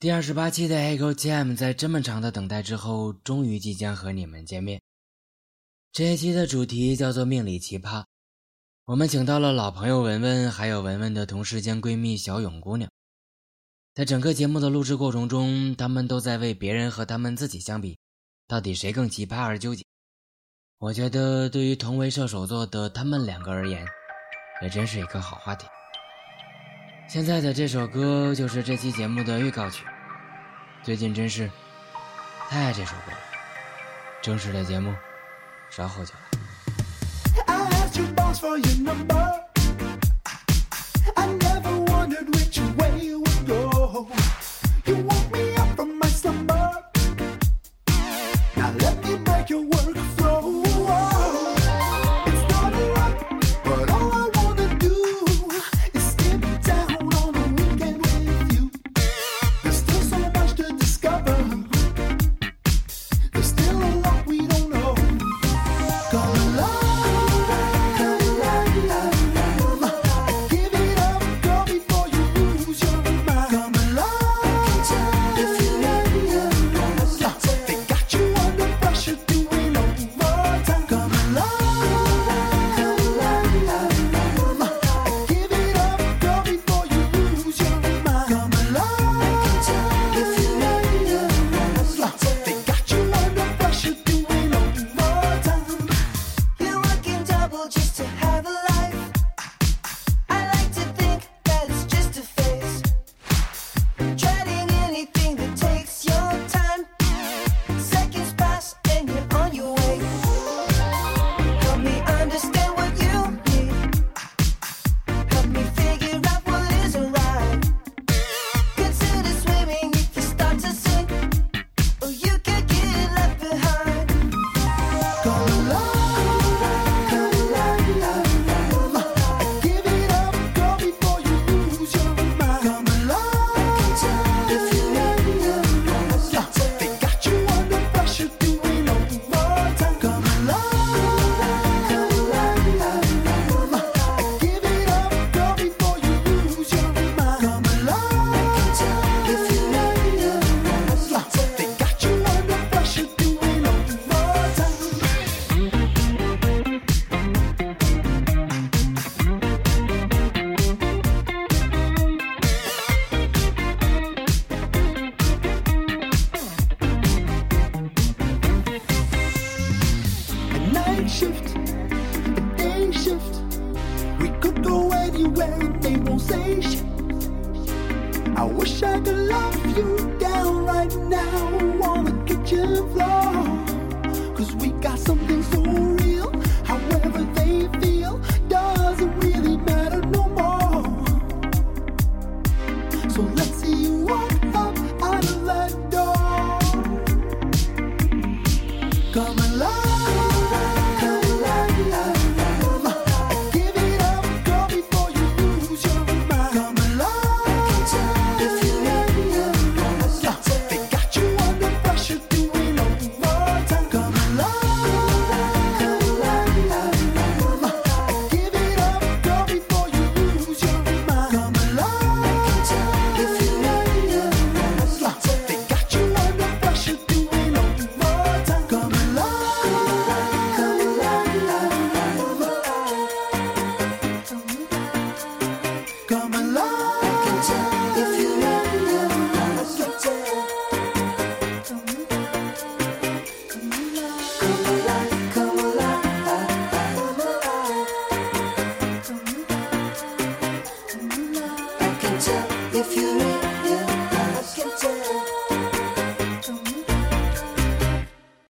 第二十八期的 Echo Jam 在这么长的等待之后，终于即将和你们见面。这一期的主题叫做“命里奇葩”，我们请到了老朋友文文，还有文文的同事兼闺蜜小勇姑娘。在整个节目的录制过程中，他们都在为别人和他们自己相比，到底谁更奇葩而纠结。我觉得，对于同为射手座的他们两个而言，也真是一个好话题。现在的这首歌就是这期节目的预告曲。最近真是太爱这首歌了。正式的节目稍后就来。day shift, the day shift. We could go anywhere, they won't say shit. I wish I could love you down right now on the kitchen floor. 자